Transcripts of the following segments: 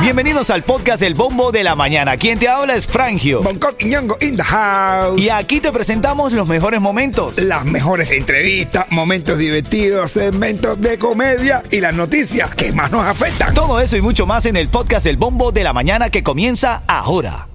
Bienvenidos al podcast El Bombo de la Mañana. Quien te habla es Frangio. Bangkok y Ñongo in the house. Y aquí te presentamos los mejores momentos. Las mejores entrevistas, momentos divertidos, segmentos de comedia y las noticias que más nos afectan. Todo eso y mucho más en el podcast El Bombo de la Mañana que comienza ahora.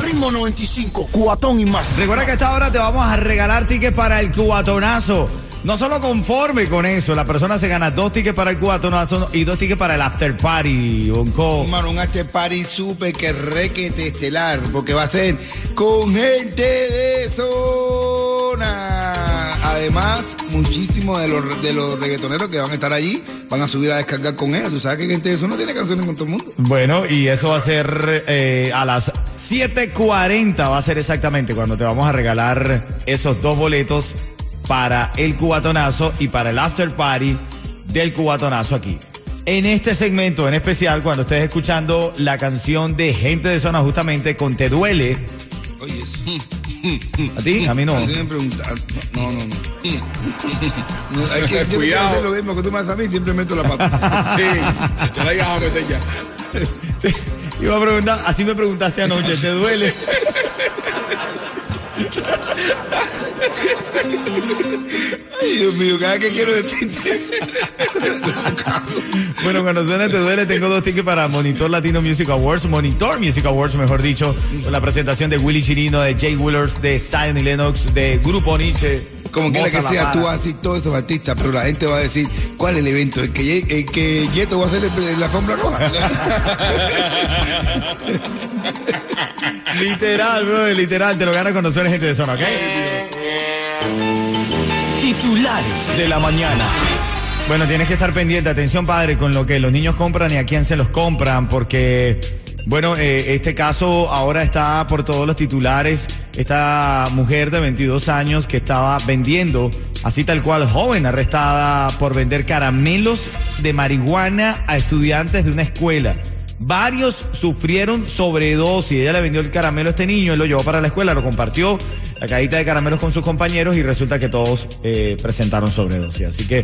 Ritmo 95, cuatón y más. Recuerda que a esta hora te vamos a regalar tickets para el cubatonazo. No solo conforme con eso, la persona se gana dos tickets para el cubatonazo y dos tickets para el after party, Bonco. Mano, un after party súper que requete estelar, porque va a ser con gente de zona. Además, muchísimos de los, de los reggaetoneros que van a estar allí van a subir a descargar con ellos. Tú sabes que gente de zona tiene canciones con todo el mundo. Bueno, y eso va a ser eh, a las 7.40, va a ser exactamente cuando te vamos a regalar esos dos boletos para el cubatonazo y para el after party del cubatonazo aquí. En este segmento en especial, cuando estés escuchando la canción de Gente de Zona justamente con Te Duele. Oye, ¿A ti? A mí no. Así me preguntan. No, no, no. no hay que, yo Cuidado. hacer lo mismo que tú me haces a mí, siempre meto la pata. sí, te la ibas a meter ya. Iba a preguntar, así me preguntaste anoche, ¿te duele? Ay, Dios mío, cada que quiero decirte. bueno, cuando suena Te Duele, tengo dos tickets para Monitor Latino Music Awards, Monitor Music Awards, mejor dicho, con la presentación de Willy Chirino, de Jay Willers, de y Lennox, de Grupo Nietzsche. Como quiera que sea, tú vas a decir todos esos artistas, pero la gente va a decir, ¿cuál es el evento? ¿El que, el que Yeto va a hacer el- la alfombra roja? Literal, bro, literal, te lo ganas cuando suene gente de zona, ¿ok? Titulares de la mañana. Bueno, tienes que estar pendiente, atención padre, con lo que los niños compran y a quién se los compran, porque, bueno, eh, este caso ahora está por todos los titulares. Esta mujer de 22 años que estaba vendiendo, así tal cual, joven, arrestada por vender caramelos de marihuana a estudiantes de una escuela. Varios sufrieron sobredosis. Ella le vendió el caramelo a este niño, él lo llevó para la escuela, lo compartió, la cajita de caramelos con sus compañeros y resulta que todos eh, presentaron sobredosis. Así que,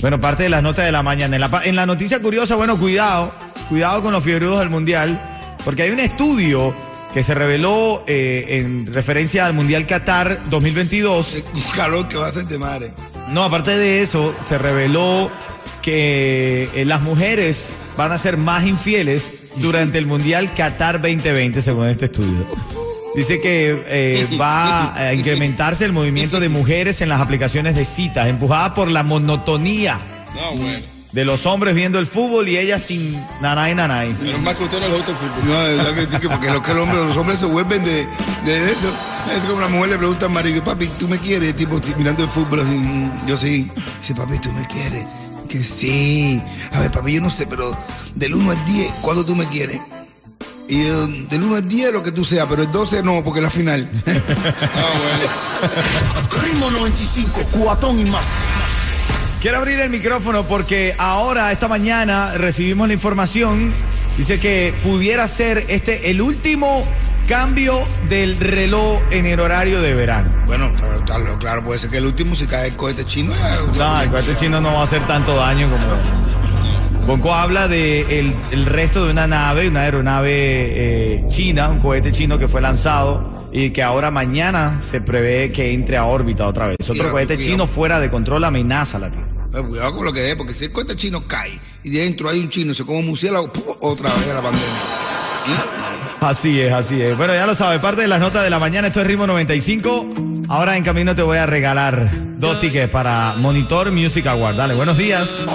bueno, parte de las notas de la mañana. En la, en la noticia curiosa, bueno, cuidado, cuidado con los fiebrudos del Mundial, porque hay un estudio que se reveló eh, en referencia al Mundial Qatar 2022. Un calor que va a hacer de madre. No, aparte de eso, se reveló que eh, las mujeres van a ser más infieles durante el Mundial Qatar 2020, según este estudio. Dice que eh, va a incrementarse el movimiento de mujeres en las aplicaciones de citas, empujada por la monotonía No, bueno. De los hombres viendo el fútbol y ellas sin nanay nanay. Menos mal que usted no le gusta el fútbol. No, de verdad que, porque lo que el hombre, los hombres se vuelven de, de eso. Es como la mujer le pregunta al marido, papi, ¿tú me quieres? Tipo, mirando el fútbol, así, "Mm, yo sí. Dice, papi, ¿tú me quieres? Que sí. A ver, papi, yo no sé, pero del 1 al 10, ¿cuándo tú me quieres? Y del 1 al 10 lo que tú seas, pero el 12 no, porque es la final. Ritmo 95, cuatón y más. Quiero abrir el micrófono porque ahora, esta mañana, recibimos la información. Dice que pudiera ser este el último cambio del reloj en el horario de verano. bueno, claro, puede ser que el último, si cae el cohete chino, No, el cohete chino no va a hacer tanto daño como. Bonco habla de el, el resto de una nave, una aeronave eh, china, un cohete chino que fue lanzado y que ahora mañana se prevé que entre a órbita otra vez. Otro cohete chino fuera de control amenaza la Tierra. Eh, Cuidado con lo que dé, porque si el cohete chino cae y dentro hay un chino, se come un murciélago, otra vez la pandemia. Así es, así es. Bueno, ya lo sabes, parte de las notas de la mañana, esto es Ritmo 95. Ahora en camino te voy a regalar dos tickets para Monitor Music Award. Dale, buenos días.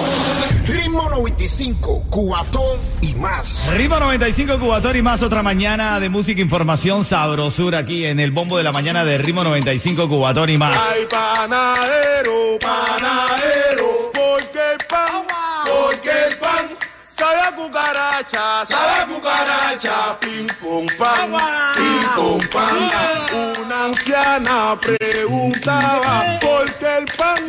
Ritmo 95, cuatón y más. Ritmo 95 Cubatón y más otra mañana de música, información, sabrosura aquí en el bombo de la mañana de Ritmo 95 Cubatón y más. Ay, panadero, panadero, sabe a cucaracha, sabe a cucaracha, pim pum pan, pim pum pan. Una anciana preguntaba por qué el pan,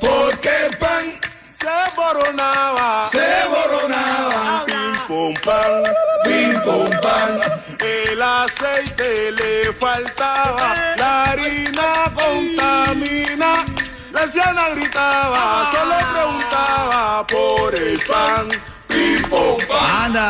¿Por qué el pan se boronaba, se boronaba? pim pum pan, Pim pum pan. el aceite le faltaba, la harina contamina. La anciana gritaba, solo preguntaba por el pan, pam. ¡Anda!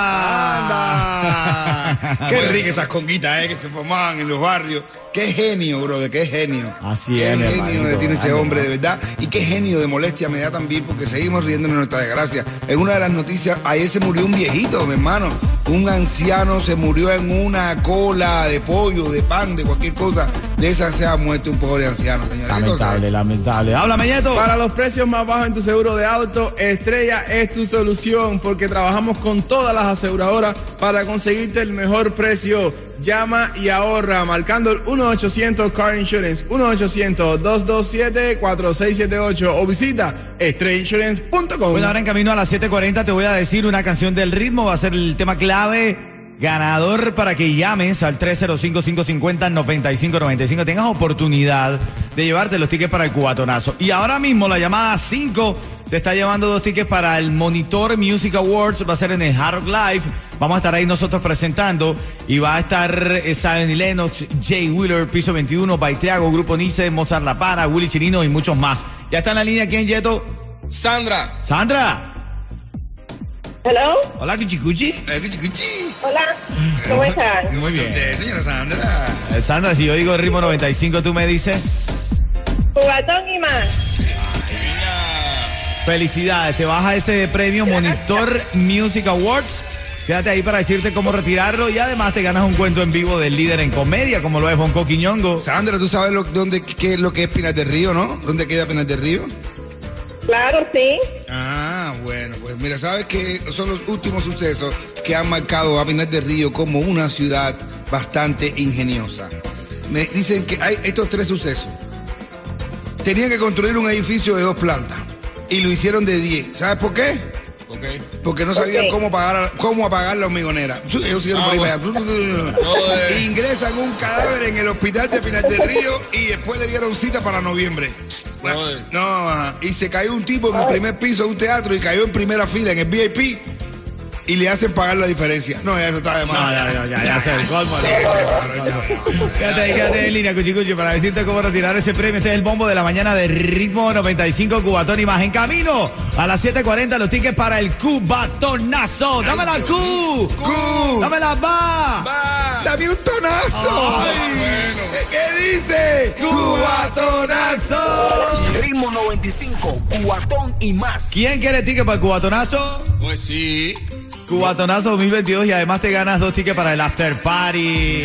¡Anda! Qué rica esas conguitas eh, que se formaban en los barrios. Qué genio, brother, qué genio. Así qué es, mi genio de tiene ese hombre, de verdad. Y qué genio de molestia me da también, porque seguimos riendo de nuestra desgracia. En una de las noticias, ayer se murió un viejito, mi hermano. Un anciano se murió en una cola de pollo, de pan, de cualquier cosa. De esa se ha muerto un pobre anciano, señora. ¿Qué cosa Lamentable, lamentable. Háblame, Yeto. Para los precios más bajos en tu seguro de auto, Estrella es tu solución porque trabajamos con todas las aseguradoras para conseguirte el mejor precio. Llama y ahorra marcando el 1-800 Car Insurance, 1-800-227-4678 o visita estrellainsurance.com. Bueno, ahora en camino a las 7.40 te voy a decir una canción del ritmo, va a ser el tema clave. Ganador para que llames al 305-550-9595. Tengas oportunidad de llevarte los tickets para el cubatonazo. Y ahora mismo la llamada 5 se está llevando dos tickets para el Monitor Music Awards. Va a ser en el Hard Live. Vamos a estar ahí nosotros presentando. Y va a estar eh, Lennox, Jay Wheeler, Piso 21, Baitiago, Grupo Nice, Mozart La Para, Willy Chirino y muchos más. Ya está en la línea quién, Yeto. Sandra, Sandra. Hello, Hola, Cuchi Cuchi. Eh, cuchi, cuchi. hola, ¿cómo están? ¿Cómo está usted, señora Sandra? Eh, Sandra, si yo digo ritmo 95, tú me dices. Cubatón y más. Felicidades, te vas a ese premio Monitor Music Awards. Quédate ahí para decirte cómo retirarlo y además te ganas un cuento en vivo del líder en comedia, como lo es Bonco Quiñongo. Sandra, ¿tú sabes lo, dónde, qué es lo que es Pinas del Río, no? ¿Dónde queda Pinas del Río? Claro, sí. Ah, bueno, pues mira, sabes que son los últimos sucesos que han marcado a Pinar del Río como una ciudad bastante ingeniosa. Me dicen que hay estos tres sucesos. Tenían que construir un edificio de dos plantas y lo hicieron de 10. ¿Sabes por qué? Porque no sabían cómo, pagar, cómo apagar la hormigonera. Ellos siguieron por ahí para allá. Ingresan un cadáver en el hospital de Pinar del Río y después le dieron cita para noviembre. No, ajá. y se cayó un tipo en el primer piso de un teatro y cayó en primera fila en el VIP y le hacen pagar la diferencia. No, eso está de más. No, ya, ya, ya, ya sé, el colmo. Quédate ahí, quédate en línea, Cuchi Cuchi, para decirte cómo retirar ese premio. Este es el bombo de la mañana de Ritmo 95 Cubatón y más. En camino a las 7.40 los tickets para el Cubatonazo. ¡Dame la Q! ¡Cu! ¡Dame la va! ¡Dame un tonazo! ¿Qué dice? ¡Cubatonazo! Ritmo 95, cuatón y más. ¿Quién quiere ticket para el Cubatonazo? pues sí. Cubatonazo 2022 y además te ganas dos tickets para el After Party.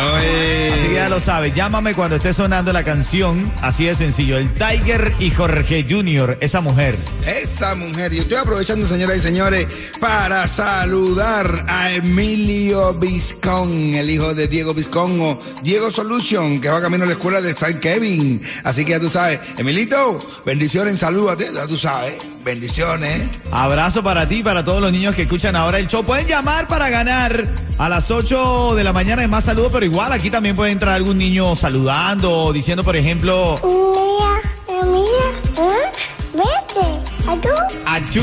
Así que ya lo sabes, llámame cuando esté sonando la canción, así de sencillo. El Tiger y Jorge Junior, esa mujer. Esa mujer, yo estoy aprovechando, señoras y señores, para saludar a Emilio Vizcón, el hijo de Diego Vizcón o Diego Solution, que va camino a la escuela de San Kevin. Así que ya tú sabes, Emilito, bendiciones, salúdate, ya tú sabes, bendiciones. Abrazo para ti y para todos los niños que escuchan ahora el show. Pueden llamar para ganar a las 8 de la mañana. Es más saludos, pero igual aquí también puede entrar algún niño saludando, diciendo, por ejemplo, Mira, mira, ¿eh? vete, ¿a tú? achú.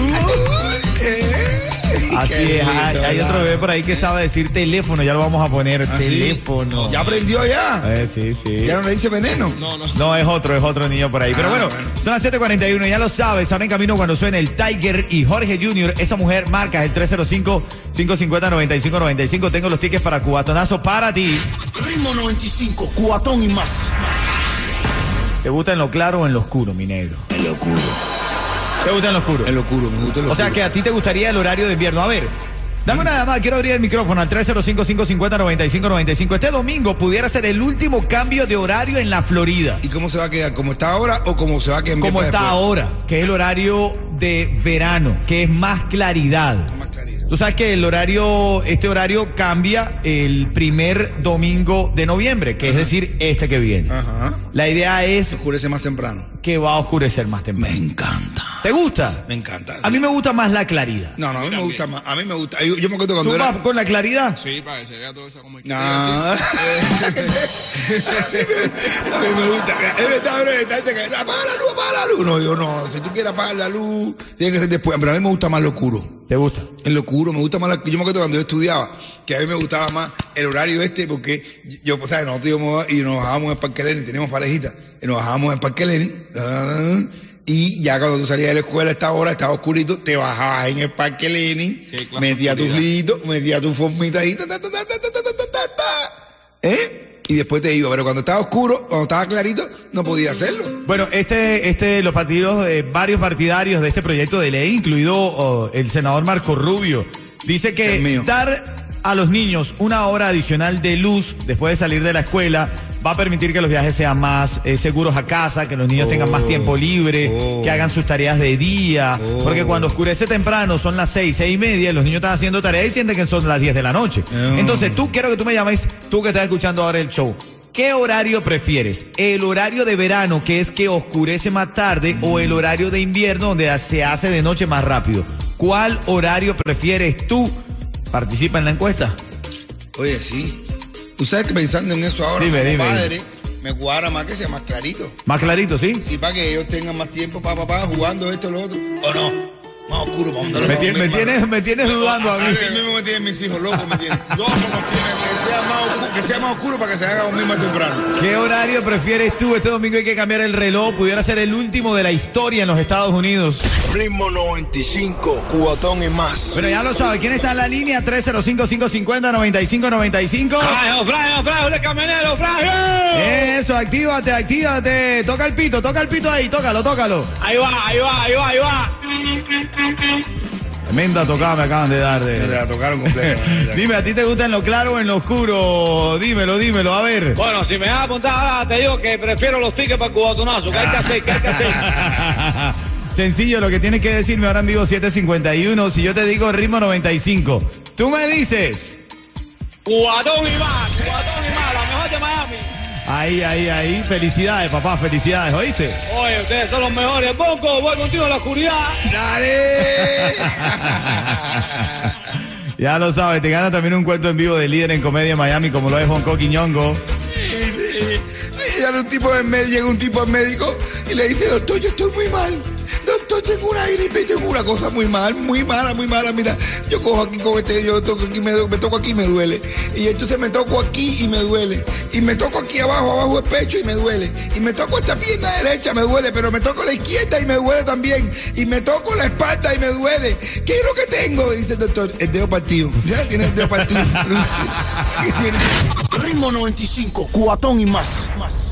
Eh, Así qué es, hay, lindo, hay otro bebé por ahí que sabe decir teléfono, ya lo vamos a poner, ¿Ah, sí? teléfono. ¿Ya aprendió ya? Eh, sí, sí. ¿Ya no le dice veneno? No, no. No, es otro, es otro niño por ahí. Pero Ah, bueno, bueno. son las 7:41, ya lo sabes. Ahora en camino cuando suene el Tiger y Jorge Jr., esa mujer marca el 305-550-9595. Tengo los tickets para Cubatonazo para ti. Ritmo 95, cuatón y más. ¿Te gusta en lo claro o en lo oscuro, mi negro? En lo oscuro. ¿Te gusta en lo oscuro? En lo oscuro, me gusta en lo O sea oscuro. que a ti te gustaría el horario de invierno. A ver, dame una llamada, quiero abrir el micrófono al 305-550-9595. Este domingo pudiera ser el último cambio de horario en la Florida. ¿Y cómo se va a quedar? ¿Cómo está ahora o cómo se va a quedar? Como está después? ahora, que es el horario de verano, que es más claridad. Más claridad. Tú sabes que el horario, este horario cambia el primer domingo de noviembre, que es decir, este que viene. Ajá. La idea es Oscurece más temprano. que va a oscurecer más Me temprano. encanta. ¿Te gusta? Me encanta. A mí me gusta más la claridad. No, no, a mí me gusta más. A mí me gusta. Yo, yo me acuerdo cuando ¿Tú era. vas con la claridad? Sí, para que se vea todo eso como No. a, mí me, a mí me gusta. Es verdad, bro, esta gente que apaga la luz, apaga la luz. No, yo no. Si tú quieres apagar la luz, tiene que ser después. Pero a mí me gusta más lo oscuro. ¿Te gusta? En lo oscuro, me gusta más. la- yo me acuerdo cuando yo estudiaba, que a mí me gustaba más el horario este, porque yo, pues, ¿sabes? Nosotros íbamos y nos bajábamos en el Parque Lenin, teníamos parejita, y nos bajábamos en el Parque Lenin, ah, y ya cuando tú salías de la escuela, a esta hora estaba oscurito, te bajabas en el Parque Lenin, metías tus litos, metías tu formita ahí, y después te iba. Pero cuando estaba oscuro, cuando estaba clarito, no podía hacerlo. Bueno, este, este, los partidos, eh, varios partidarios de este proyecto de ley, incluido el senador Marco Rubio, dice que dar a los niños una hora adicional de luz después de salir de la escuela va a permitir que los viajes sean más eh, seguros a casa, que los niños tengan más tiempo libre, oh. que hagan sus tareas de día, porque cuando oscurece temprano son las seis, seis y media, los niños están haciendo tareas y sienten que son las 10 de la noche. Oh. Entonces tú quiero que tú me llames, tú que estás escuchando ahora el show. ¿Qué horario prefieres? ¿El horario de verano, que es que oscurece más tarde, o el horario de invierno, donde se hace de noche más rápido? ¿Cuál horario prefieres tú? Participa en la encuesta. Oye, sí. Tú sabes que pensando en eso ahora, Dime, padre, me cuadra más que sea más clarito. Más clarito, ¿sí? Sí, para que ellos tengan más tiempo, papá, papá, jugando esto, lo otro. ¿O no? Más oscuro, para Me, tien- me tienes, me tienes dudando a mí. Así mismo me tienen mis hijos locos, me tienen. Tienen. Que sea más oscuro, que sea más oscuro para que se haga dormir más temprano. ¿Qué horario prefieres tú? Este domingo hay que cambiar el reloj. Pudiera ser el último de la historia en los Estados Unidos. Ritmo 95, cuatón y más. Pero ya lo sabes, ¿quién está en la línea? 305-550-9595. ¡Frajo, frajo, frajo, de camionero, frajo! Eso, actívate, actívate. Toca el pito, toca el pito ahí, tócalo, tócalo. Ahí va, ahí va, ahí va, ahí va. Tremenda tocada me acaban de dar. De... te la tocaron completa. Dime, ¿a ti te gusta en lo claro o en lo oscuro? Dímelo, dímelo, a ver. Bueno, si me vas a apuntar ahora, te digo que prefiero los tickets para el cubatonazo. ¿Qué hay que hacer? ¿Qué hay que hacer? Sencillo, lo que tienes que decirme ahora en vivo 751. Si yo te digo ritmo 95, tú me dices. Cubatón y más, cubatón y más, la mejor de Miami. Ahí, ahí, ahí. Felicidades, papá, felicidades, ¿oíste? Oye, ustedes son los mejores. Bonco, voy contigo en la oscuridad. ¡Dale! Ya lo sabes, te gana también un cuento en vivo de líder en comedia en Miami, como lo es Bonco Quiñongo. Y llega un tipo en llega un tipo al médico y le dice, doctor, yo estoy muy mal. Doctor, tengo una gripe y tengo una cosa muy mal, muy mala, muy mala. Mira, yo cojo aquí con este, yo toco aquí, me, me toco aquí y me duele. Y entonces me toco aquí y me duele. Y me toco aquí abajo, abajo el pecho y me duele. Y me toco esta pierna derecha, me duele, pero me toco la izquierda y me duele también. Y me toco la espalda y me duele. ¿Qué es lo que tengo? Dice el doctor, el dedo partido. Ya tiene el dedo partido. Ritmo 95, cuatón y más. más.